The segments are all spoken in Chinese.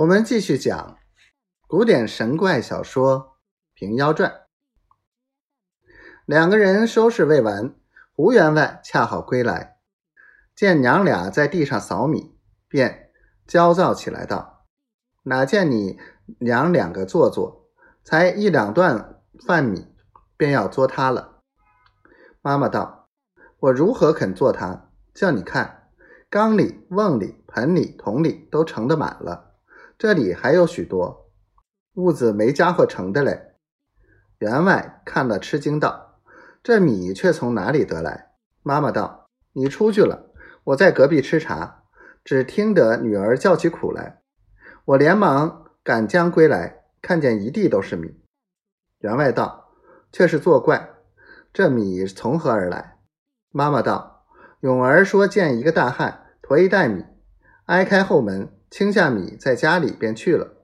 我们继续讲古典神怪小说《平妖传》。两个人收拾未完，胡员外恰好归来，见娘俩在地上扫米，便焦躁起来，道：“哪见你娘两个做作，才一两段饭米，便要作他了？”妈妈道：“我如何肯做他？叫你看，缸里、瓮里、盆里、桶里都盛得满了。”这里还有许多物子没家伙盛的嘞。员外看了吃惊道：“这米却从哪里得来？”妈妈道：“你出去了，我在隔壁吃茶，只听得女儿叫起苦来，我连忙赶将归来，看见一地都是米。”员外道：“却是作怪，这米从何而来？”妈妈道：“永儿说见一个大汉驮一袋米，挨开后门。”清下米在家里便去了。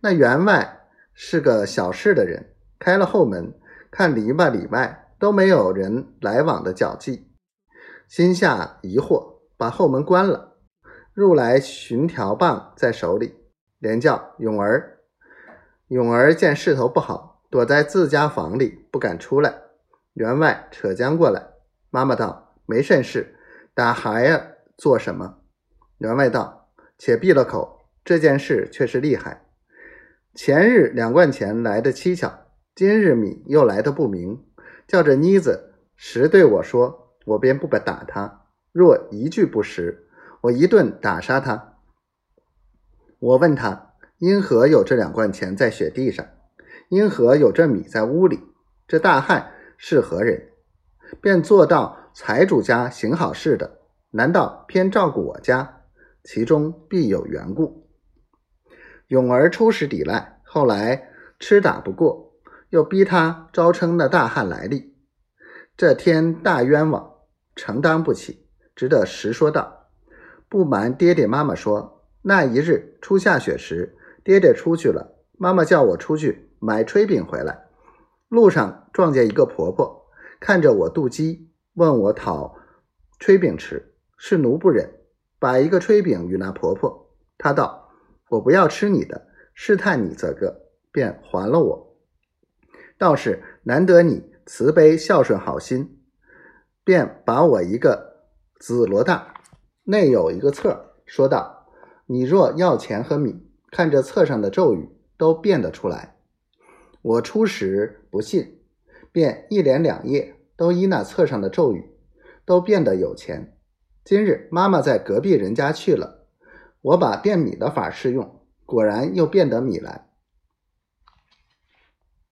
那员外是个小事的人，开了后门，看篱笆里外都没有人来往的脚迹，心下疑惑，把后门关了，入来寻条棒在手里，连叫永儿。永儿见势头不好，躲在自家房里不敢出来。员外扯将过来，妈妈道：“没甚事，打孩儿做什么？”员外道。且闭了口，这件事却是厉害。前日两贯钱来的蹊跷，今日米又来的不明，叫这妮子实对我说，我便不打他；若一句不实，我一顿打杀他。我问他，因何有这两贯钱在雪地上？因何有这米在屋里？这大汉是何人？便做到财主家行好事的，难道偏照顾我家？其中必有缘故。勇儿初时抵赖，后来吃打不过，又逼他招称那大汉来历。这天大冤枉，承担不起，只得实说道：“不瞒爹爹妈妈说，那一日初下雪时，爹爹出去了，妈妈叫我出去买炊饼回来，路上撞见一个婆婆，看着我肚饥，问我讨炊饼吃，是奴不忍。”把一个炊饼与那婆婆，她道：“我不要吃你的，试探你这个，便还了我。倒是难得你慈悲孝顺好心，便把我一个紫罗大，内有一个册，说道：你若要钱和米，看这册上的咒语都变得出来。我初时不信，便一连两夜都依那册上的咒语，都变得有钱。”今日妈妈在隔壁人家去了，我把变米的法试用，果然又变得米来。